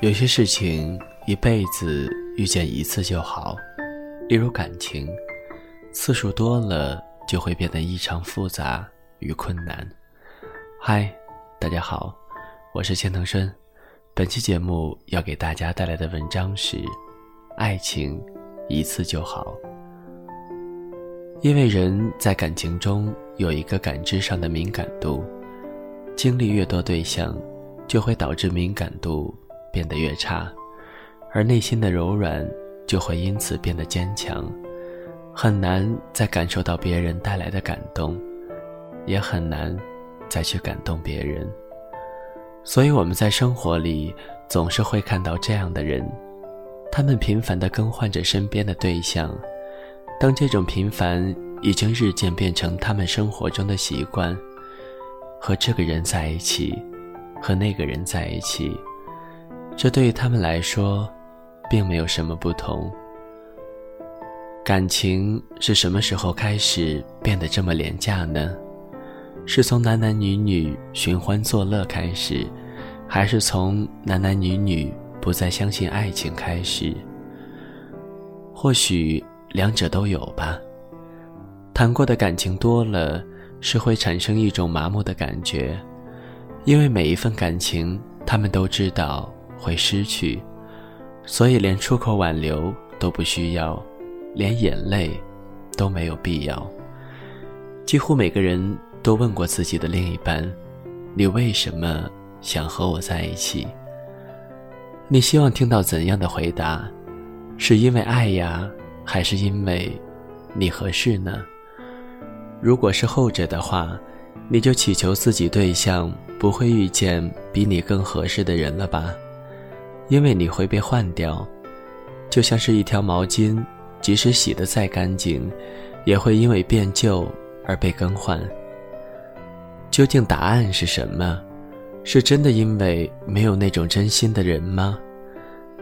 有些事情一辈子遇见一次就好，例如感情，次数多了就会变得异常复杂与困难。嗨，大家好，我是千藤生，本期节目要给大家带来的文章是：爱情一次就好。因为人在感情中有一个感知上的敏感度，经历越多对象，就会导致敏感度。变得越差，而内心的柔软就会因此变得坚强，很难再感受到别人带来的感动，也很难再去感动别人。所以我们在生活里总是会看到这样的人，他们频繁地更换着身边的对象，当这种频繁已经日渐变成他们生活中的习惯，和这个人在一起，和那个人在一起。这对于他们来说，并没有什么不同。感情是什么时候开始变得这么廉价呢？是从男男女女寻欢作乐开始，还是从男男女女不再相信爱情开始？或许两者都有吧。谈过的感情多了，是会产生一种麻木的感觉，因为每一份感情，他们都知道。会失去，所以连出口挽留都不需要，连眼泪都没有必要。几乎每个人都问过自己的另一半：“你为什么想和我在一起？”你希望听到怎样的回答？是因为爱呀，还是因为你合适呢？如果是后者的话，你就祈求自己对象不会遇见比你更合适的人了吧。因为你会被换掉，就像是一条毛巾，即使洗得再干净，也会因为变旧而被更换。究竟答案是什么？是真的因为没有那种真心的人吗？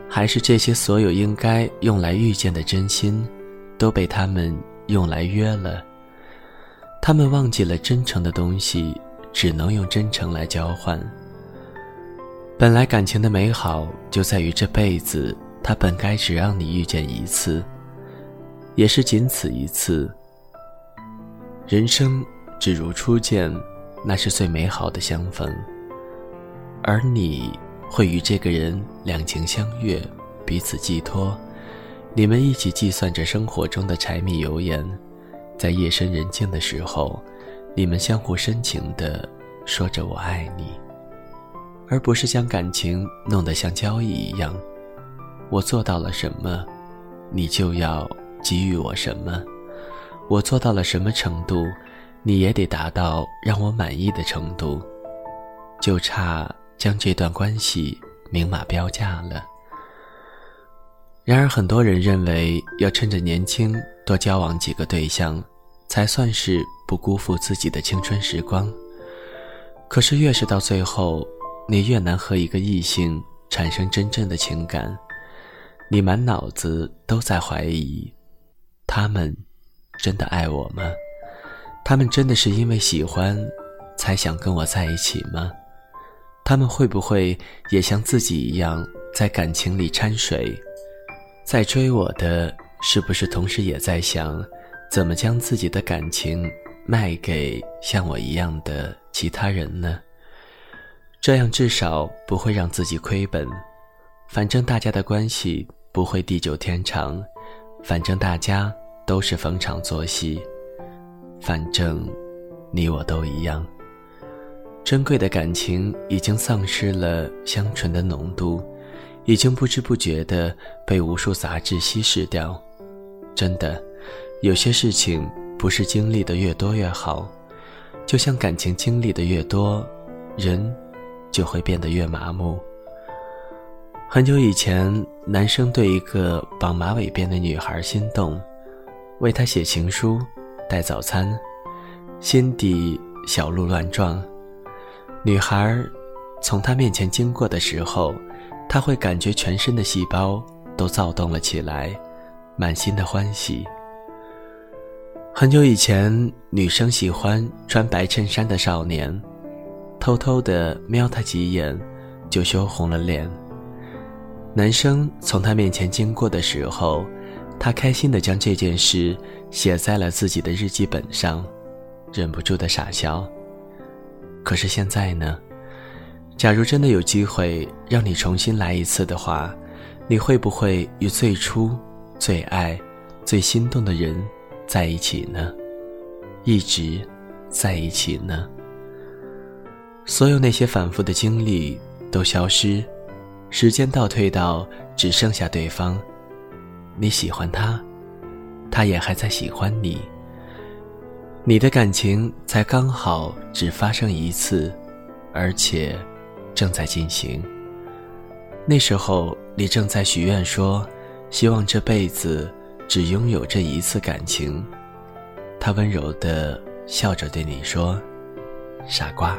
还是这些所有应该用来遇见的真心，都被他们用来约了？他们忘记了真诚的东西，只能用真诚来交换。本来感情的美好就在于这辈子，它本该只让你遇见一次，也是仅此一次。人生只如初见，那是最美好的相逢。而你会与这个人两情相悦，彼此寄托，你们一起计算着生活中的柴米油盐，在夜深人静的时候，你们相互深情地说着“我爱你”。而不是将感情弄得像交易一样，我做到了什么，你就要给予我什么；我做到了什么程度，你也得达到让我满意的程度。就差将这段关系明码标价了。然而，很多人认为要趁着年轻多交往几个对象，才算是不辜负自己的青春时光。可是，越是到最后，你越难和一个异性产生真正的情感，你满脑子都在怀疑，他们真的爱我吗？他们真的是因为喜欢才想跟我在一起吗？他们会不会也像自己一样在感情里掺水？在追我的是不是同时也在想，怎么将自己的感情卖给像我一样的其他人呢？这样至少不会让自己亏本，反正大家的关系不会地久天长，反正大家都是逢场作戏，反正你我都一样。珍贵的感情已经丧失了香醇的浓度，已经不知不觉地被无数杂质稀释掉。真的，有些事情不是经历的越多越好，就像感情经历的越多，人。就会变得越麻木。很久以前，男生对一个绑马尾辫的女孩心动，为她写情书，带早餐，心底小鹿乱撞。女孩从他面前经过的时候，他会感觉全身的细胞都躁动了起来，满心的欢喜。很久以前，女生喜欢穿白衬衫的少年。偷偷的瞄他几眼，就羞红了脸。男生从他面前经过的时候，他开心的将这件事写在了自己的日记本上，忍不住的傻笑。可是现在呢？假如真的有机会让你重新来一次的话，你会不会与最初、最爱、最心动的人在一起呢？一直在一起呢？所有那些反复的经历都消失，时间倒退到只剩下对方。你喜欢他，他也还在喜欢你。你的感情才刚好只发生一次，而且正在进行。那时候你正在许愿说，希望这辈子只拥有这一次感情。他温柔的笑着对你说：“傻瓜。”